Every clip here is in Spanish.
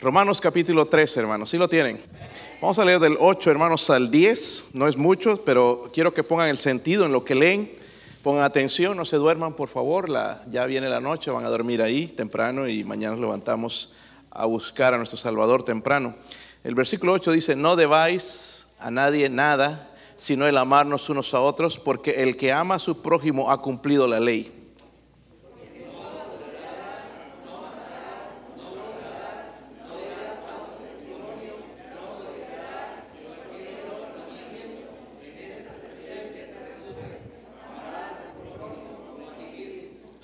Romanos capítulo 13, hermanos, ¿sí lo tienen? Vamos a leer del 8, hermanos, al 10. No es mucho, pero quiero que pongan el sentido en lo que leen. Pongan atención, no se duerman, por favor. La, ya viene la noche, van a dormir ahí temprano y mañana nos levantamos a buscar a nuestro Salvador temprano. El versículo 8 dice, no debáis a nadie nada, sino el amarnos unos a otros, porque el que ama a su prójimo ha cumplido la ley.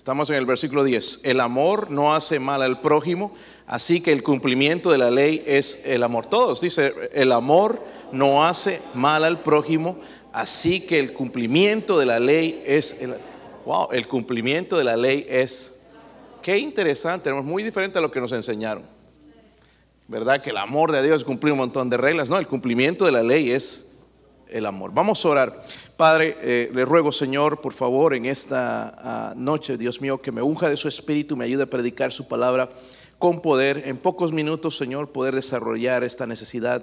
Estamos en el versículo 10. El amor no hace mal al prójimo, así que el cumplimiento de la ley es el amor. Todos dice, el amor no hace mal al prójimo, así que el cumplimiento de la ley es el Wow, el cumplimiento de la ley es qué interesante, es muy diferente a lo que nos enseñaron. ¿Verdad? Que el amor de Dios es cumplir un montón de reglas. No, el cumplimiento de la ley es el amor. Vamos a orar. Padre, eh, le ruego, Señor, por favor, en esta ah, noche, Dios mío, que me unja de su espíritu, me ayude a predicar su palabra con poder. En pocos minutos, Señor, poder desarrollar esta necesidad,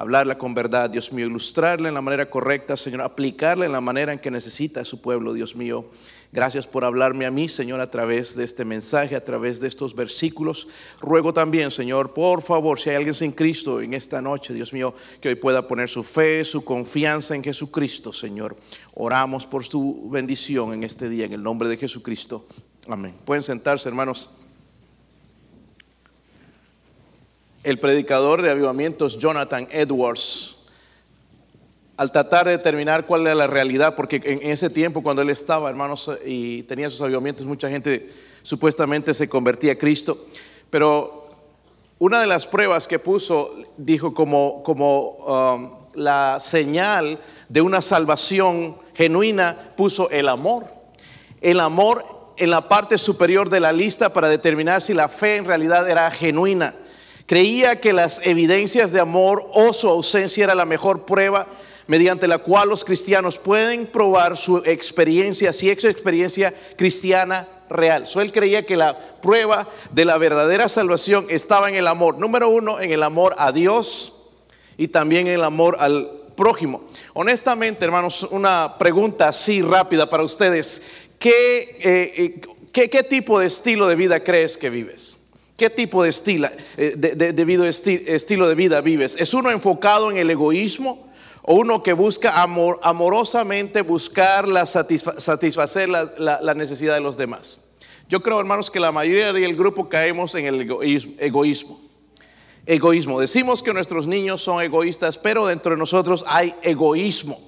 hablarla con verdad, Dios mío, ilustrarla en la manera correcta, Señor, aplicarla en la manera en que necesita su pueblo, Dios mío. Gracias por hablarme a mí, Señor, a través de este mensaje, a través de estos versículos. Ruego también, Señor, por favor, si hay alguien sin Cristo en esta noche, Dios mío, que hoy pueda poner su fe, su confianza en Jesucristo, Señor. Oramos por su bendición en este día, en el nombre de Jesucristo. Amén. Pueden sentarse, hermanos. El predicador de avivamientos, Jonathan Edwards, al tratar de determinar cuál era la realidad, porque en ese tiempo cuando él estaba, hermanos, y tenía sus avivamientos, mucha gente supuestamente se convertía a Cristo, pero una de las pruebas que puso, dijo como, como um, la señal de una salvación genuina, puso el amor. El amor en la parte superior de la lista para determinar si la fe en realidad era genuina. Creía que las evidencias de amor o su ausencia era la mejor prueba mediante la cual los cristianos pueden probar su experiencia, si es experiencia cristiana real. So, él creía que la prueba de la verdadera salvación estaba en el amor. Número uno, en el amor a Dios y también en el amor al prójimo. Honestamente, hermanos, una pregunta así rápida para ustedes. ¿Qué, eh, eh, qué, tipo de estilo de vida crees que vives? ¿Qué tipo de, estilo, eh, de, estilo de vida vives? ¿Es uno enfocado en el egoísmo? o uno que busca amor, amorosamente buscar la satisfacer la, necesidad de los demás. Yo creo, hermanos, que la mayoría del grupo caemos en el egoísmo. Egoísmo. Decimos que nuestros niños son egoístas, pero dentro de nosotros hay egoísmo.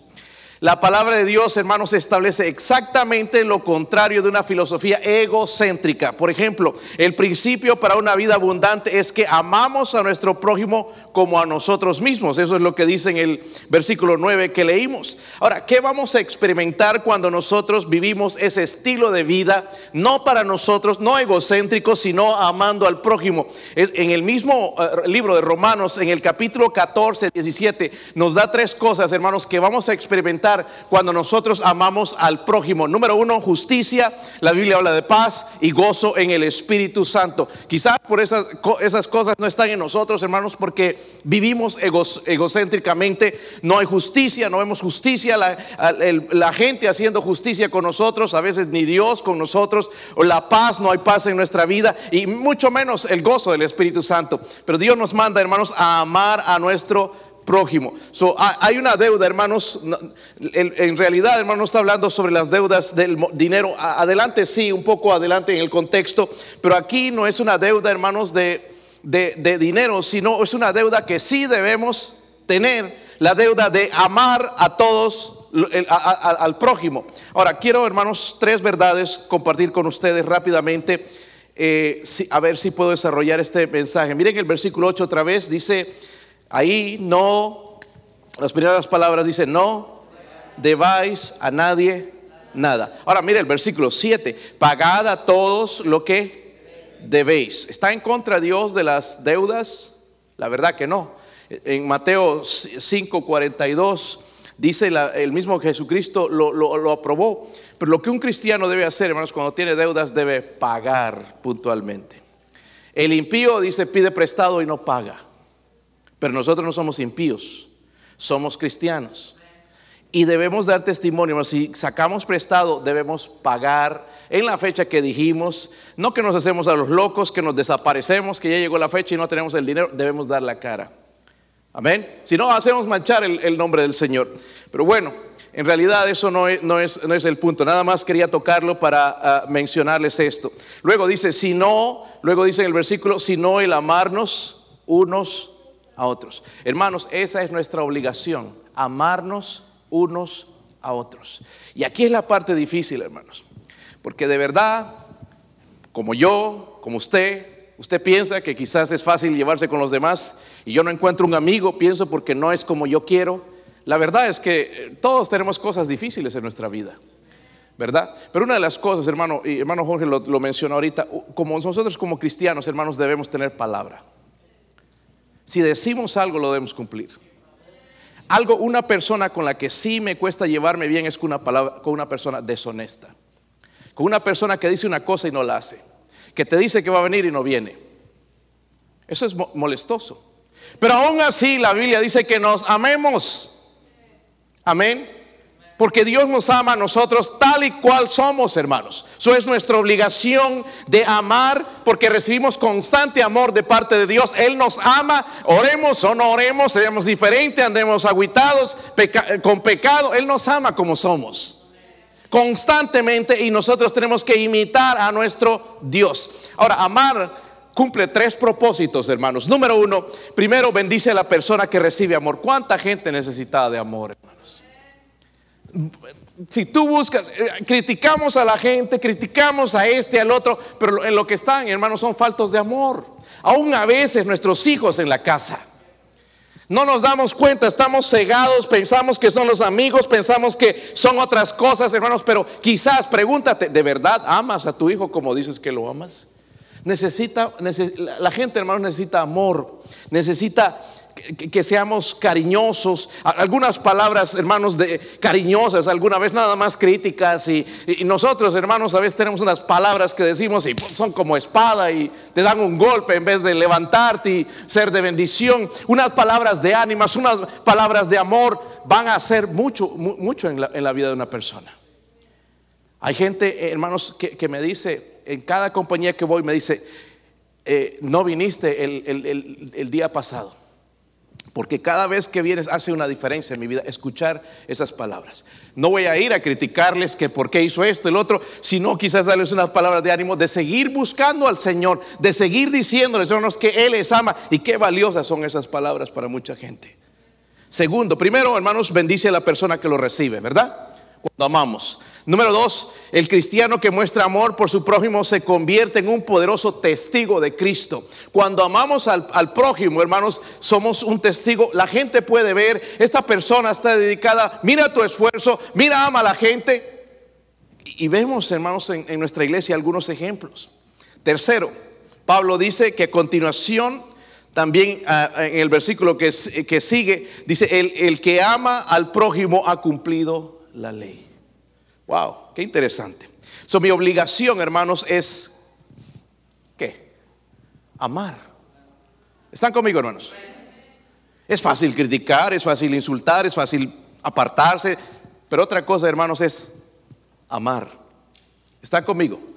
La palabra de Dios, hermanos, establece exactamente lo contrario de una filosofía egocéntrica. Por ejemplo, el principio para una vida abundante es que amamos a nuestro prójimo como a nosotros mismos. Eso es lo que dice en el versículo 9 que leímos. Ahora, ¿qué vamos a experimentar cuando nosotros vivimos ese estilo de vida, no para nosotros, no egocéntrico, sino amando al prójimo? En el mismo eh, libro de Romanos, en el capítulo 14, 17, nos da tres cosas, hermanos, que vamos a experimentar cuando nosotros amamos al prójimo. Número uno, justicia. La Biblia habla de paz y gozo en el Espíritu Santo. Quizás por esas, esas cosas no están en nosotros, hermanos, porque vivimos egocéntricamente, no hay justicia, no vemos justicia, la, gente haciendo justicia con nosotros, a veces ni Dios con nosotros, o la paz, no hay paz en nuestra vida, y mucho menos el gozo del Espíritu Santo. Pero Dios nos manda, hermanos, a amar a nuestro prójimo. hay una deuda, hermanos. En, realidad, hermanos, no está hablando sobre las deudas del dinero. Adelante, sí, un poco adelante en el contexto. Pero aquí no es una deuda, hermanos, de de, dinero, sino es una deuda que sí debemos tener, la deuda de amar a todos, al prójimo. Ahora, quiero, hermanos, tres verdades compartir con ustedes rápidamente, eh, a ver si puedo desarrollar este mensaje. Miren el versículo 8 otra vez, dice, ahí no, las primeras palabras dice, no debáis a nadie nada. Ahora, mire el versículo 7, pagad a todos lo que debéis. ¿Está en contra Dios de las deudas? La verdad que no. En Mateo 5:42 dice el mismo Jesucristo lo, lo, aprobó. Pero lo que un cristiano debe hacer, hermanos, cuando tiene deudas, debe pagar puntualmente. El impío dice pide prestado y no paga. Pero nosotros no somos impíos, somos cristianos. Y debemos dar testimonio. Si sacamos prestado, debemos pagar en la fecha que dijimos. No que nos hacemos a los locos, que nos desaparecemos, que ya llegó la fecha y no tenemos el dinero. Debemos dar la cara. Amén. Si no, hacemos manchar el, nombre del Señor. Pero bueno, en realidad eso no es, el punto. Nada más quería tocarlo para ah, mencionarles esto. Luego dice, si no, luego dice en el versículo, si no el amarnos unos a otros. Hermanos, esa es nuestra obligación, amarnos unos a otros. Y aquí es la parte difícil, hermanos, porque de verdad, como yo, como usted, usted piensa que quizás es fácil llevarse con los demás y yo no encuentro un amigo, pienso porque no es como yo quiero. La verdad es que eh, todos tenemos cosas difíciles en nuestra vida. ¿verdad? Pero una de las cosas, hermano, y hermano Jorge lo, lo, mencionó ahorita, como nosotros como cristianos, hermanos, debemos tener palabra. Si decimos algo, lo debemos cumplir. Algo, una persona con la que sí me cuesta llevarme bien es con una, palabra, con una persona deshonesta. Con una persona que dice una cosa y no la hace. Que te dice que va a venir y no viene. Eso es molestoso. Pero aún así la Biblia dice que nos amemos. Amén. Porque Dios nos ama a nosotros tal y cual somos, hermanos. Eso es nuestra obligación de amar porque recibimos constante amor de parte de Dios. Él nos ama, oremos o no oremos, seamos diferentes, andemos aguitados con pecado. Él nos ama como somos. Constantemente y nosotros tenemos que imitar a nuestro Dios. Ahora, amar cumple tres propósitos, hermanos. Número uno, primero bendice a la persona que recibe amor. ¿Cuánta gente necesita de amor, hermanos? Si tú buscas, eh, criticamos a la gente, criticamos a este, al otro, pero en lo que están, hermanos, son faltos de amor. Aún a veces nuestros hijos en la casa. No nos damos cuenta, estamos cegados, pensamos que son los amigos, pensamos que son otras cosas, hermanos, pero quizás pregúntate, ¿de verdad amas a tu hijo como dices que lo amas? Necesita, la gente, hermanos, necesita amor, necesita que, seamos cariñosos. Algunas palabras, hermanos, de cariñosas, alguna vez nada más críticas. Y, nosotros, hermanos, a veces tenemos unas palabras que decimos y son como espada y te dan un golpe en vez de levantarte y ser de bendición. Unas palabras de ánimas, unas palabras de amor van a hacer mucho, mucho en la, vida de una persona. Hay gente, hermanos, que, me dice, en cada compañía que voy, me dice, eh, no viniste el día pasado. Porque cada vez que vienes hace una diferencia en mi vida escuchar esas palabras. No voy a ir a criticarles que por qué hizo esto, el otro, sino quizás darles unas palabras de ánimo de seguir buscando al Señor, de seguir diciéndoles, hermanos, que Él les ama y qué valiosas son esas palabras para mucha gente. Segundo, primero, hermanos, bendice a la persona que lo recibe, ¿verdad? Cuando amamos. Número dos, el cristiano que muestra amor por su prójimo se convierte en un poderoso testigo de Cristo. Cuando amamos al, prójimo, hermanos, somos un testigo. La gente puede ver, esta persona está dedicada, mira tu esfuerzo, mira, ama a la gente. Y, vemos, hermanos, en, nuestra iglesia algunos ejemplos. Tercero, Pablo dice que a continuación, también ah, en el versículo que, que sigue, dice, el, el que ama al prójimo ha cumplido la ley. Wow, qué interesante. So, mi obligación, hermanos, es ¿qué? Amar. ¿Están conmigo, hermanos? Es fácil criticar, es fácil insultar, es fácil apartarse, pero otra cosa, hermanos, es amar. ¿Están conmigo?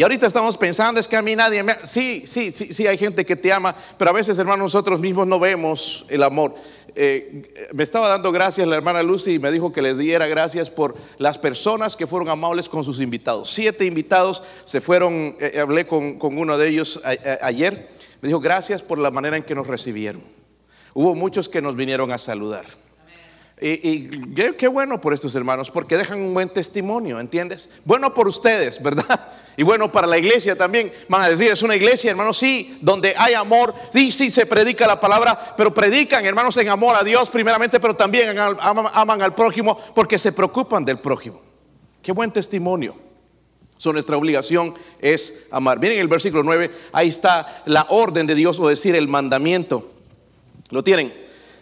Y ahorita estamos pensando, es que a mí nadie me... Sí, sí, sí, sí, hay gente que te ama, pero a veces, hermanos, nosotros mismos no vemos el amor. Eh, me estaba dando gracias la hermana Lucy y me dijo que les diera gracias por las personas que fueron amables con sus invitados. Siete invitados se fueron, eh, hablé con, uno de ellos ayer, me dijo gracias por la manera en que nos recibieron. Hubo muchos que nos vinieron a saludar. Y, qué bueno por estos hermanos, porque dejan un buen testimonio, ¿entiendes? Bueno por ustedes, ¿verdad? Y bueno, para la iglesia también van a decir, es una iglesia, hermanos, sí, donde hay amor, sí, sí, se predica la palabra, pero predican, hermanos, en amor a Dios primeramente, pero también aman, al prójimo porque se preocupan del prójimo. Qué buen testimonio. So, nuestra obligación es amar. Miren el versículo 9, ahí está la orden de Dios o decir el mandamiento. ¿Lo tienen?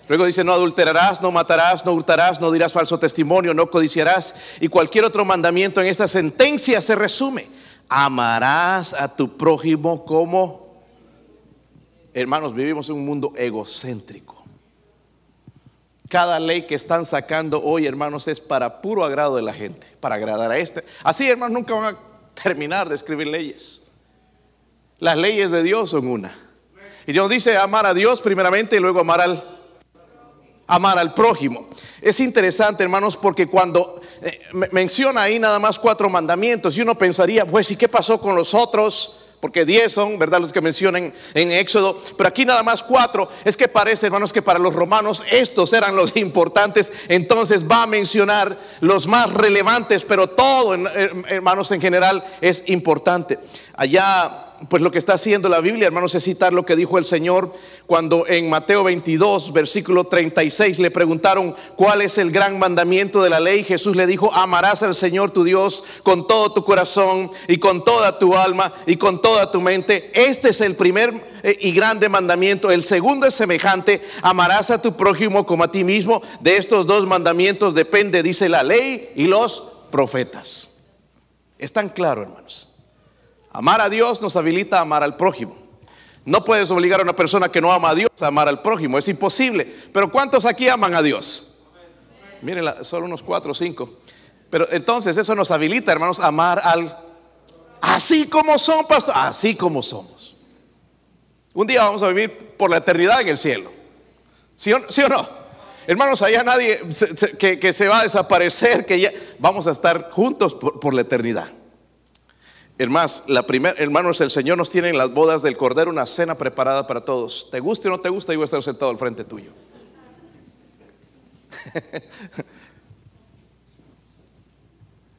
Luego dice, no adulterarás, no matarás, no hurtarás, no dirás falso testimonio, no codiciarás. Y cualquier otro mandamiento en esta sentencia se resume amarás a tu prójimo como... Hermanos, vivimos en un mundo egocéntrico. Cada ley que están sacando hoy, hermanos, es para puro agrado de la gente, para agradar a este. Así, hermanos, nunca van a terminar de escribir leyes. Las leyes de Dios son una. Y Dios dice amar a Dios primeramente y luego amar al amar al prójimo. Es interesante, hermanos, porque cuando eh, menciona ahí nada más cuatro mandamientos y uno pensaría, pues, ¿y qué pasó con los otros? Porque diez son, ¿verdad? Los que mencionan en Éxodo. Pero aquí nada más cuatro. Es que parece, hermanos, que para los romanos estos eran los importantes. Entonces va a mencionar los más relevantes, pero todo, hermanos, en general es importante. Allá pues lo que está haciendo la Biblia, hermanos, es citar lo que dijo el Señor cuando en Mateo 22, versículo 36, le preguntaron cuál es el gran mandamiento de la ley. Jesús le dijo, amarás al Señor tu Dios con todo tu corazón y con toda tu alma y con toda tu mente. Este es el primer eh, y grande mandamiento. El segundo es semejante, amarás a tu prójimo como a ti mismo. De estos dos mandamientos depende, dice la ley y los profetas. Es tan claro, hermanos. Amar a Dios nos habilita a amar al prójimo. No puedes obligar a una persona que no ama a Dios a amar al prójimo, es imposible. Pero ¿cuántos aquí aman a Dios? Miren, solo unos cuatro o cinco. Pero entonces eso nos habilita, hermanos, a amar al... Así como son, pastor, así como somos. Un día vamos a vivir por la eternidad en el cielo. ¿Sí o, no? Hermanos, allá nadie que, se va a desaparecer, que ya vamos a estar juntos por la eternidad. Hermanos, la primera, hermanos, el Señor nos tiene en las bodas del Cordero una cena preparada para todos. Te guste o no te guste, yo voy a estar sentado al frente tuyo.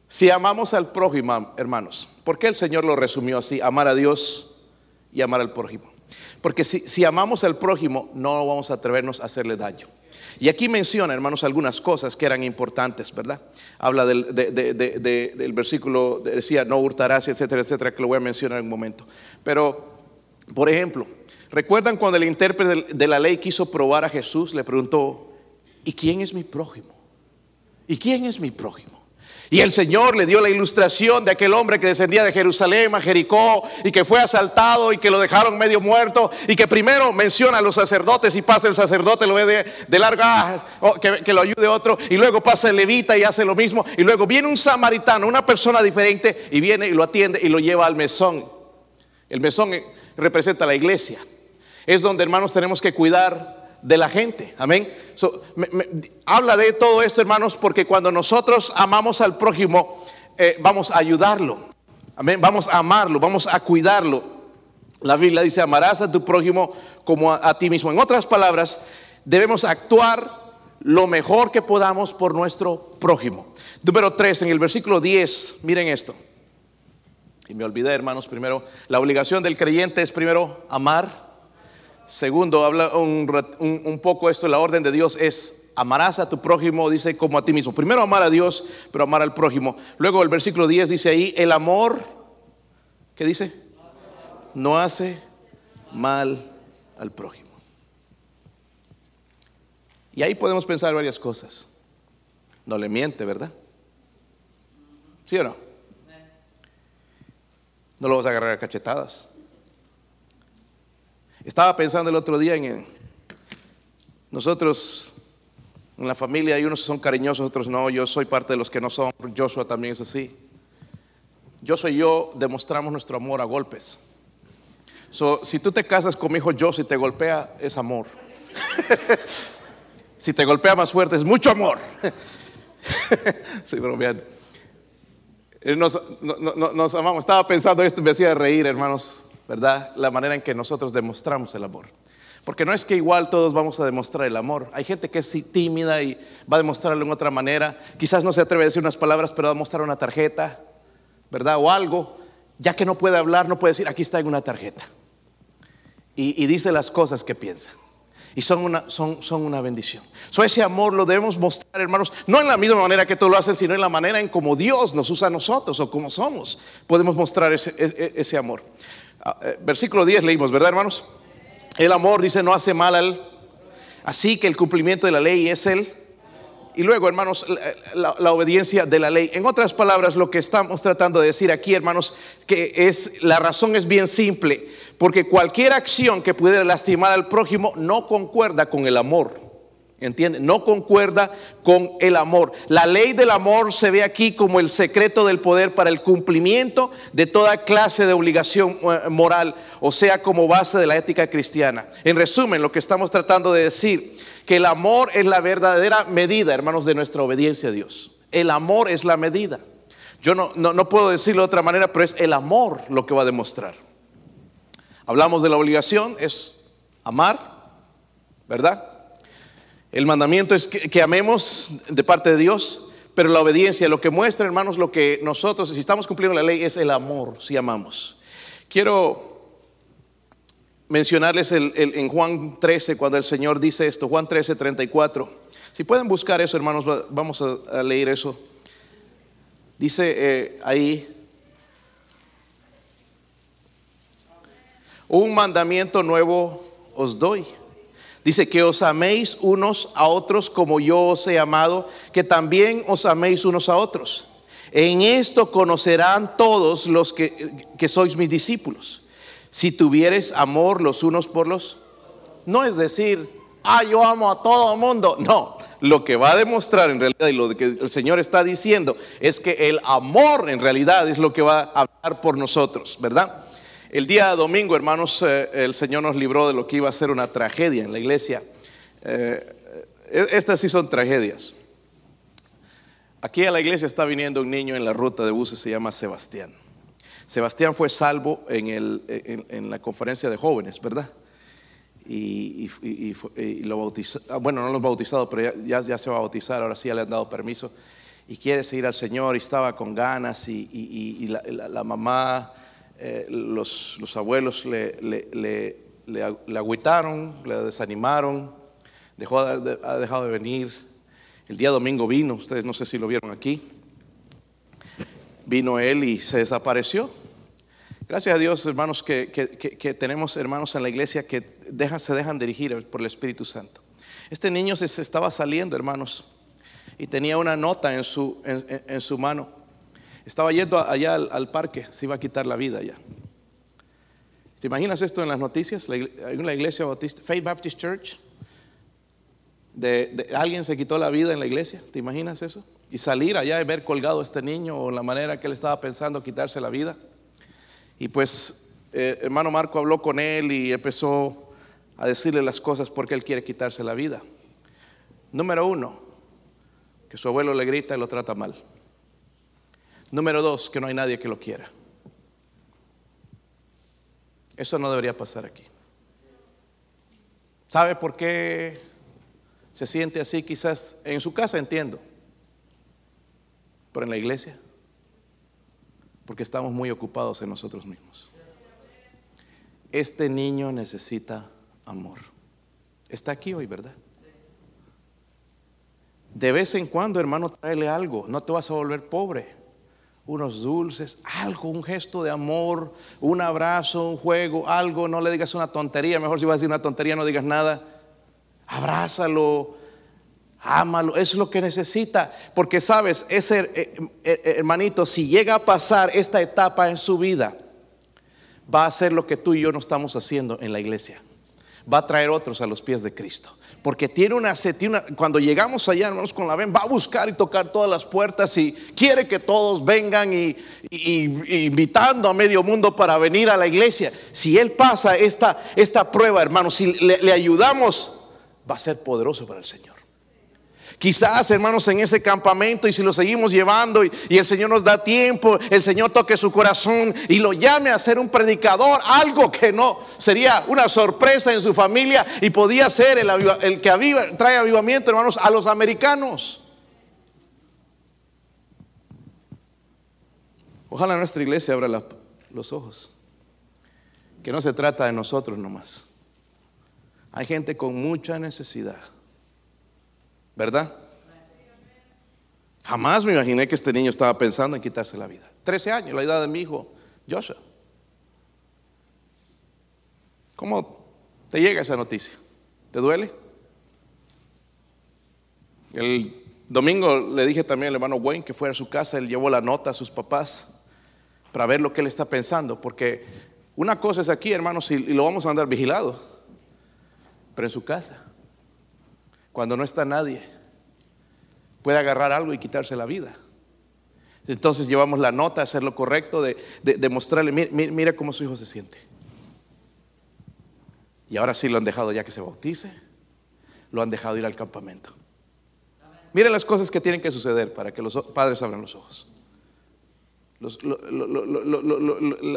si amamos al prójimo, hermanos, ¿por qué el Señor lo resumió así? Amar a Dios y amar al prójimo. Porque si, si amamos al prójimo, no vamos a atrevernos a hacerle daño. Y aquí menciona, hermanos, algunas cosas que eran importantes, ¿verdad? Habla del, del versículo, decía, no hurtarás, etcétera, etcétera, que lo voy a mencionar en un momento. Pero, por ejemplo, ¿recuerdan cuando el intérprete de la ley quiso probar a Jesús? Le preguntó, ¿y quién es mi prójimo? ¿Y quién es mi prójimo? Y el Señor le dio la ilustración de aquel hombre que descendía de Jerusalén a Jericó y que fue asaltado y que lo dejaron medio muerto y que primero menciona a los sacerdotes y pasa el sacerdote, lo ve de, larga, oh, que, que, lo ayude otro y luego pasa el levita y hace lo mismo y luego viene un samaritano, una persona diferente y viene y lo atiende y lo lleva al mesón. El mesón representa la iglesia. Es donde hermanos tenemos que cuidar de la gente. Amén. habla de todo esto, hermanos, porque cuando nosotros amamos al prójimo, eh, vamos a ayudarlo. Amén. Vamos a amarlo, vamos a cuidarlo. La Biblia dice, amarás a tu prójimo como a, a ti mismo. En otras palabras, debemos actuar lo mejor que podamos por nuestro prójimo. Número 3, en el versículo 10, miren esto. Y me olvidé, hermanos, primero, la obligación del creyente es primero amar Segundo, habla un, poco esto, la orden de Dios es amarás a tu prójimo, dice como a ti mismo. Primero amar a Dios, pero amar al prójimo. Luego el versículo 10 dice ahí, el amor, ¿qué dice? No hace mal al prójimo. Y ahí podemos pensar varias cosas. No le miente, ¿verdad? ¿Sí o no? No lo vas a agarrar a cachetadas. Estaba pensando el otro día en nosotros, en la familia hay unos que son cariñosos, otros no. Yo soy parte de los que no son. Joshua también es así. Yo soy yo demostramos nuestro amor a golpes. si tú te casas con mi hijo Josh y te golpea, es amor. si te golpea más fuerte, es mucho amor. Estoy bromeando. Nos, nos amamos. Estaba pensando esto, me hacía reír, hermanos. ¿Verdad? La manera en que nosotros demostramos el amor. Porque no es que igual todos vamos a demostrar el amor. Hay gente que es tímida y va a demostrarlo en otra manera. Quizás no se atreve a decir unas palabras, pero va a mostrar una tarjeta, ¿verdad? O algo. Ya que no puede hablar, no puede decir, aquí está en una tarjeta. Y, dice las cosas que piensa. Y son una, son, son una bendición. So, ese amor lo debemos mostrar, hermanos, no en la misma manera que tú lo haces, sino en la manera en como Dios nos usa a nosotros o como somos. Podemos mostrar ese, ese, ese amor. Ah, eh, versículo 10 leímos, ¿verdad, hermanos? El amor dice no hace mal al. Así que el cumplimiento de la ley es el. y luego, hermanos, la, la, obediencia de la ley. En otras palabras, lo que estamos tratando de decir aquí, hermanos, que es la razón es bien simple, porque cualquier acción que pudiera lastimar al prójimo no concuerda con el amor. ¿Entiende? No concuerda con el amor. La ley del amor se ve aquí como el secreto del poder para el cumplimiento de toda clase de obligación eh, moral, o sea, como base de la ética cristiana. En resumen, lo que estamos tratando de decir, que el amor es la verdadera medida, hermanos, de nuestra obediencia a Dios. El amor es la medida. Yo no, no, no puedo decirlo de otra manera, pero es el amor lo que va a demostrar. Hablamos de la obligación, es amar, ¿verdad? El mandamiento es que, amemos de parte de Dios, pero la obediencia, lo que muestra, hermanos, lo que nosotros, si estamos cumpliendo la ley, es el amor, si amamos. Quiero mencionarles en Juan 13, cuando el Señor dice esto, Juan 13, 34. Si pueden buscar eso, hermanos, vamos a, leer eso. Dice eh, ahí, un mandamiento nuevo os doy Dice que os améis unos a otros como yo os he amado, que también os améis unos a otros. En esto conocerán todos los que, sois mis discípulos. Si tuvieres amor los unos por los... No es decir, ah, yo amo a todo el mundo. No, lo que va a demostrar en realidad y lo que el Señor está diciendo es que el amor en realidad es lo que va a hablar por nosotros, ¿verdad? El día domingo, hermanos, eh, el Señor nos libró de lo que iba a ser una tragedia en la iglesia. Eh, eh, estas sí son tragedias. Aquí a la iglesia está viniendo un niño en la ruta de buses, se llama Sebastián. Sebastián fue salvo en, la conferencia de jóvenes, ¿verdad? Y, lo bautizó, ah, bueno, no lo han bautizado, pero ya, ya, se va a bautizar, ahora sí ya le han dado permiso. Y quiere seguir al Señor y estaba con ganas y, la mamá eh, los, abuelos le, le, le, agüitaron, le desanimaron, dejó, ha dejado de venir. El día domingo vino, ustedes no sé si lo vieron aquí. Vino él y se desapareció. Gracias a Dios, hermanos, que, tenemos hermanos en la iglesia que se dejan dirigir por el Espíritu Santo. Este niño se, estaba saliendo, hermanos, y tenía una nota en su, en su mano estaba yendo allá al, parque, se iba a quitar la vida ya. ¿Te imaginas esto en las noticias? Una iglesia bautista, Faith Baptist Church, de, alguien se quitó la vida en la iglesia, ¿te imaginas eso? Y salir allá y ver colgado a este niño o la manera que él estaba pensando quitarse la vida. Y pues eh, hermano Marco habló con él y empezó a decirle las cosas porque él quiere quitarse la vida. Número uno, que su abuelo le grita y lo trata mal. Número dos, que no hay nadie que lo quiera. Eso no debería pasar aquí. ¿Sabe por qué se siente así? Quizás en su casa entiendo, pero en la iglesia, porque estamos muy ocupados en nosotros mismos. Este niño necesita amor. Está aquí hoy, ¿verdad? De vez en cuando, hermano, tráele algo. No te vas a volver pobre unos dulces, algo, un gesto de amor, un abrazo, un juego, algo, no le digas una tontería, mejor si vas a decir una tontería no digas nada, abrázalo, ámalo, es lo que necesita, porque sabes, ese eh, eh, eh, hermanito, si llega a pasar esta etapa en su vida, va a hacer lo que tú y yo no estamos haciendo en la iglesia, va a traer otros a los pies de Cristo porque tiene una, tiene cuando llegamos allá, hermanos, con la ven, va a buscar y tocar todas las puertas y quiere que todos vengan y, invitando a medio mundo para venir a la iglesia. Si él pasa esta, esta prueba, hermanos, si le ayudamos, va a ser poderoso para el Señor. Quizás, hermanos, en ese campamento y si lo seguimos llevando y, el Señor nos da tiempo, el Señor toque su corazón y lo llame a ser un predicador, algo que no sería una sorpresa en su familia y podía ser el, que trae avivamiento, hermanos, a los americanos. Ojalá nuestra iglesia abra los ojos. Que no se trata de nosotros nomás. Hay gente con mucha necesidad. ¿Verdad? Jamás me imaginé que este niño estaba pensando en quitarse la vida. Trece años, la edad de mi hijo, Joshua. ¿Cómo te llega esa noticia? ¿Te duele? El Domingo le dije también al hermano Wayne que fuera a su casa, él llevó la nota a sus papás para ver lo que él está pensando, porque una cosa es aquí, hermanos, y lo vamos a andar vigilado, pero en su casa, cuando no está nadie, puede agarrar algo y quitarse la vida. Entonces llevamos la nota hacer lo correcto, de, de, mostrarle, mira, mira cómo su hijo se siente. Y ahora sí lo han dejado ya que se bautice, lo han dejado ir al campamento. Miren las cosas que tienen que suceder para que los padres abran los ojos.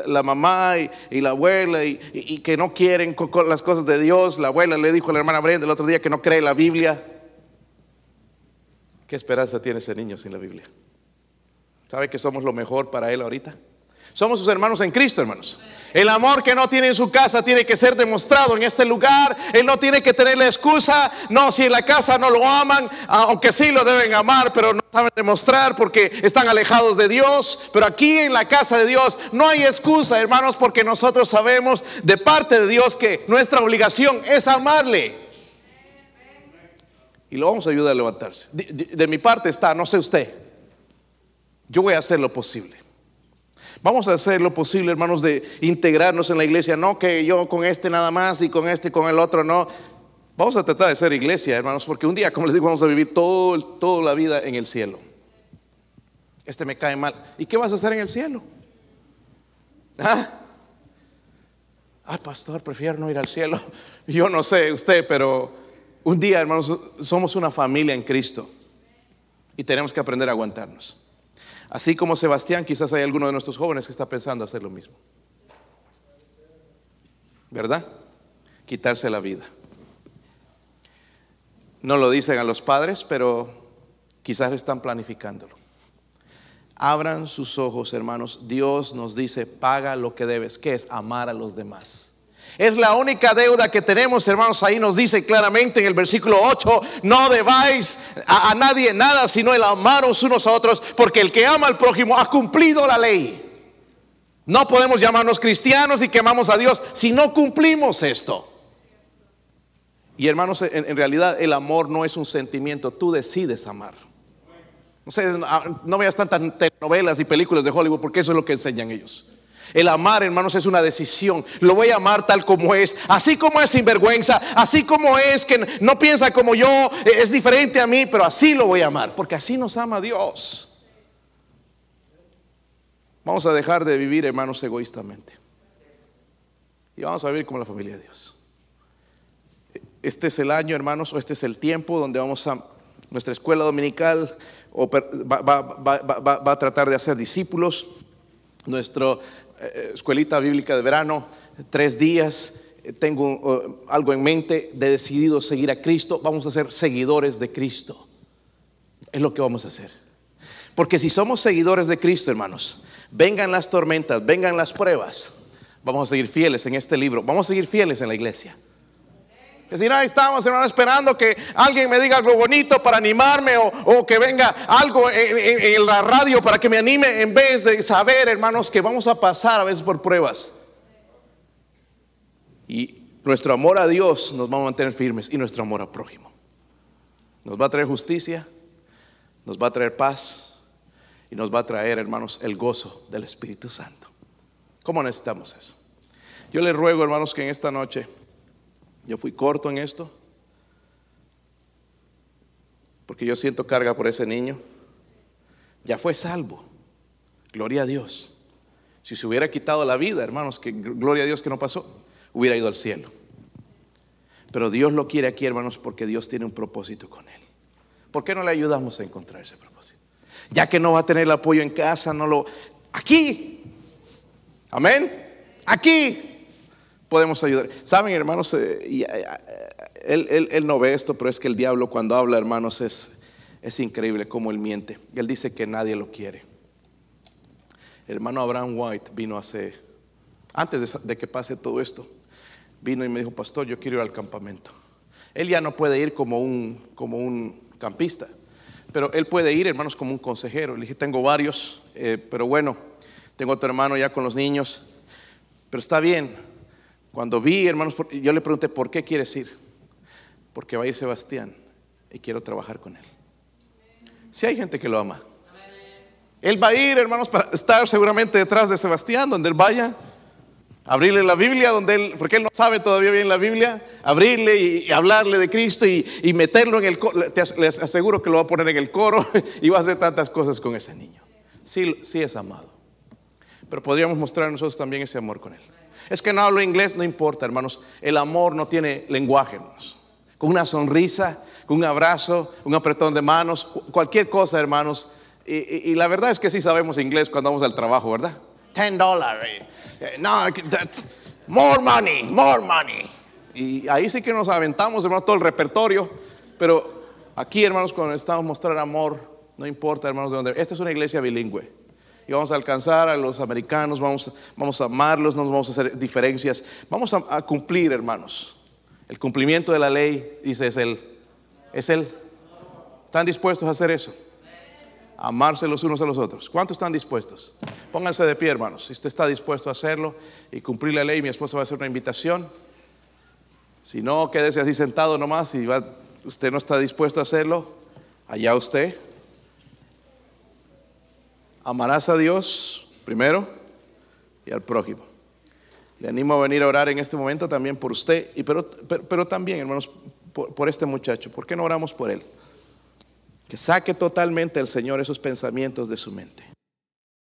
La mamá y, la abuela y, que no quieren las cosas de Dios. La abuela le dijo a la hermana Brenda el otro día que no cree la Biblia. ¿Qué esperanza tiene ese niño sin la Biblia? ¿Sabe que somos lo mejor para él ahorita? Somos sus hermanos en Cristo, hermanos. El amor que no tiene en su casa tiene que ser demostrado en este lugar. Él no tiene que tener la excusa. No, si en la casa no lo aman, aunque sí lo deben amar, pero no saben demostrar porque están alejados de Dios. Pero aquí en la casa de Dios no hay excusa, hermanos, porque nosotros sabemos de parte de Dios que nuestra obligación es amarle. Y lo vamos a ayudar a levantarse. de mi parte está, no sé usted. Yo voy a hacer lo posible. Vamos a hacer lo posible, hermanos, de integrarnos en la iglesia. No que yo con este nada más y con este y con el otro, no. Vamos a tratar de ser iglesia, hermanos, porque un día, como les digo, vamos a vivir todo, toda la vida en el cielo. Este me cae mal. ¿Y qué vas a hacer en el cielo? ¿Ah? ah pastor, prefiero no ir al cielo. Yo no sé usted, pero un día, hermanos, somos una familia en Cristo y tenemos que aprender a aguantarnos. Así como Sebastián, quizás hay alguno de nuestros jóvenes que está pensando hacer lo mismo. ¿Verdad? Quitarse la vida. No lo dicen a los padres, pero quizás están planificándolo. Abran sus ojos, hermanos. Dios nos dice, paga lo que debes, que es amar a los demás. Es la única deuda que tenemos, hermanos. Ahí nos dice claramente en el versículo 8, no debáis a, nadie nada, sino el amaros unos a otros, porque el que ama al prójimo ha cumplido la ley. No podemos llamarnos cristianos y que amamos a Dios si no cumplimos esto. Y hermanos, en, realidad el amor no es un sentimiento, tú decides amar. No, no veas tantas telenovelas y películas de Hollywood porque eso es lo que enseñan ellos. El amar, hermanos, es una decisión. Lo voy a amar tal como es. Así como es sinvergüenza, así como es que no piensa como yo, es diferente a mí, pero así lo voy a amar, porque así nos ama Dios. Vamos a dejar de vivir, hermanos, egoístamente. Y vamos a vivir como la familia de Dios. Este es el año, hermanos, o este es el tiempo donde vamos a nuestra escuela dominical va, a tratar de hacer discípulos. Nuestro escuelita bíblica de verano, tres días. Eh, tengo uh, algo en mente, de decidido seguir a Cristo. Vamos a ser seguidores de Cristo. Es lo que vamos a hacer. Porque si somos seguidores de Cristo, hermanos, vengan las tormentas, vengan las pruebas, vamos a seguir fieles en este libro, vamos a seguir fieles en la iglesia. Si no, estamos hermano, esperando que alguien me diga algo bonito para animarme o, que venga algo en, la radio para que me anime en vez de saber, hermanos, que vamos a pasar a veces por pruebas. Y nuestro amor a Dios nos va a mantener firmes y nuestro amor a prójimo. Nos va a traer justicia, nos va a traer paz y nos va a traer, hermanos, el gozo del Espíritu Santo. ¿Cómo necesitamos eso? Yo les ruego, hermanos, que en esta noche yo fui corto en esto, porque yo siento carga por ese niño. Ya fue salvo. Gloria a Dios. Si se hubiera quitado la vida, hermanos, que gloria a Dios que no pasó, hubiera ido al cielo. Pero Dios lo quiere aquí, hermanos, porque Dios tiene un propósito con él. ¿Por qué no le ayudamos a encontrar ese propósito? Ya que no va a tener el apoyo en casa, no lo... Aquí. Amén. Aquí podemos ayudar. Saben, hermanos, eh, eh, él, él, no ve esto, pero es que el diablo cuando habla, hermanos, es, es increíble cómo él miente. Él dice que nadie lo quiere. El hermano Abraham White vino hace, antes de, que pase todo esto, vino y me dijo, pastor, yo quiero ir al campamento. Él ya no puede ir como un, como un campista, pero él puede ir, hermanos, como un consejero. Le dije, tengo varios, eh, pero bueno, tengo otro hermano ya con los niños, pero está bien, cuando vi, hermanos, yo le pregunté, ¿por qué quieres ir? Porque va a ir Sebastián y quiero trabajar con él. Si hay gente que lo ama. Él va a ir, hermanos, para estar seguramente detrás de Sebastián, donde él vaya. Abrirle la Biblia, donde él, porque él no sabe todavía bien la Biblia, abrirle y, hablarle de Cristo y, meterlo en el coro. Les aseguro que lo va a poner en el coro y va a hacer tantas cosas con ese niño. Sí, sí es amado. Pero podríamos mostrar nosotros también ese amor con él. Es que no hablo inglés, no importa, hermanos. El amor no tiene lenguaje, hermanos. Con una sonrisa, con un abrazo, un apretón de manos, cualquier cosa, hermanos. Y, la verdad es que sí sabemos inglés cuando vamos al trabajo, ¿verdad? Ten dólares. Eh, no, more money, more money. Y ahí sí que nos aventamos, hermanos, todo el repertorio. Pero aquí, hermanos, cuando estamos mostrar amor, no importa, hermanos, de dónde. Esta es una iglesia bilingüe. Vamos a alcanzar a los americanos, vamos, vamos a amarlos, no nos vamos a hacer diferencias. Vamos a, cumplir, hermanos. El cumplimiento de la ley, dice, es el, es el. ¿Están dispuestos a hacer eso? amarse los unos a los otros. ¿Cuántos están dispuestos? Pónganse de pie, hermanos. Si usted está dispuesto a hacerlo y cumplir la ley, mi esposa va a hacer una invitación. Si no, quédese así sentado nomás. Si usted no está dispuesto a hacerlo, allá usted. Amarás a Dios primero y al prójimo. Le animo a venir a orar en este momento también por usted, y pero, pero, también, hermanos, por, por este muchacho. ¿Por qué no oramos por él? Que saque totalmente el Señor esos pensamientos de su mente.